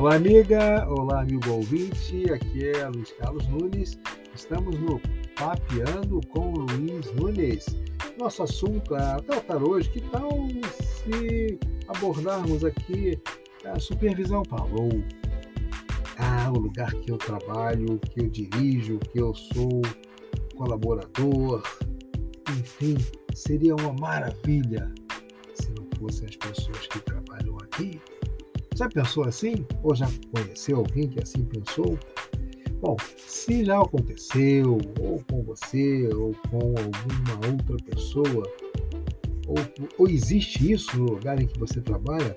Olá, amiga. Olá, amigo ouvinte. Aqui é Luiz Carlos Nunes. Estamos no Papeando com Luiz Nunes. Nosso assunto a tratar hoje, que tal se abordarmos aqui a supervisão falou? Ah, o lugar que eu trabalho, que eu dirijo, que eu sou colaborador. Enfim, seria uma maravilha se não fossem as pessoas que trabalham aqui já pensou assim? Ou já conheceu alguém que assim pensou? Bom, se já aconteceu, ou com você, ou com alguma outra pessoa, ou, ou existe isso no lugar em que você trabalha,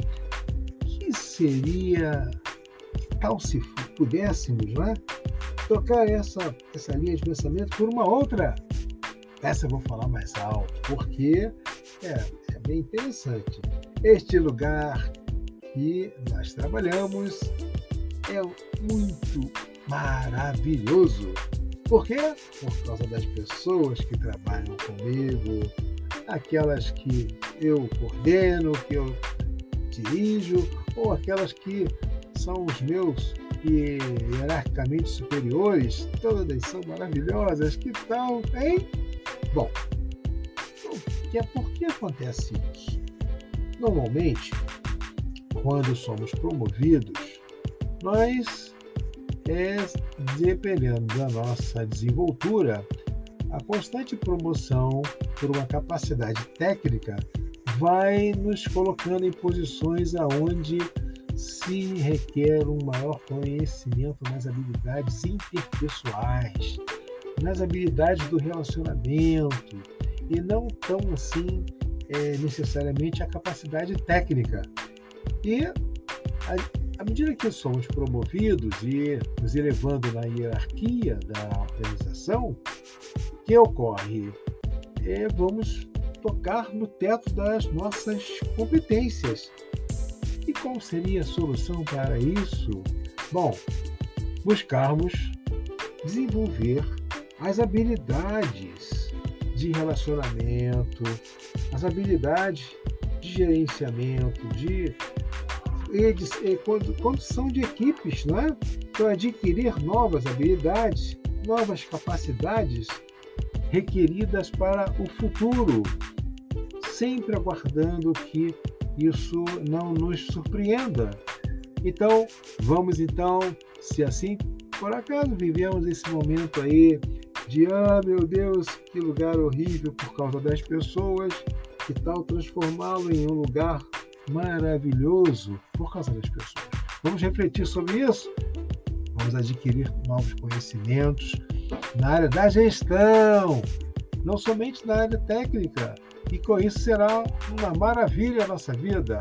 que seria, tal se pudéssemos, né? Trocar essa, essa linha de pensamento por uma outra. Essa eu vou falar mais alto, porque é, é bem interessante. Este lugar que nós trabalhamos é muito maravilhoso. Por quê? Por causa das pessoas que trabalham comigo, aquelas que eu coordeno, que eu dirijo, ou aquelas que são os meus e hierarquicamente superiores, todas são maravilhosas. Que tal, hein? Bom, é por que acontece isso? Normalmente, quando somos promovidos, nós, é, dependendo da nossa desenvoltura, a constante promoção por uma capacidade técnica vai nos colocando em posições aonde se requer um maior conhecimento nas habilidades interpessoais, nas habilidades do relacionamento e não tão assim é, necessariamente a capacidade técnica. E à medida que somos promovidos e nos elevando na hierarquia da organização, que ocorre? É, vamos tocar no teto das nossas competências. E qual seria a solução para isso? Bom, buscarmos desenvolver as habilidades de relacionamento, as habilidades de gerenciamento, de condução de equipes, não é? Então, adquirir novas habilidades, novas capacidades requeridas para o futuro, sempre aguardando que isso não nos surpreenda. Então, vamos então, se assim por acaso vivemos esse momento aí de ah, meu Deus, que lugar horrível por causa das pessoas, que tal transformá-lo em um lugar maravilhoso por causa das pessoas. Vamos refletir sobre isso? Vamos adquirir novos conhecimentos na área da gestão, não somente na área técnica. E com isso será uma maravilha a nossa vida.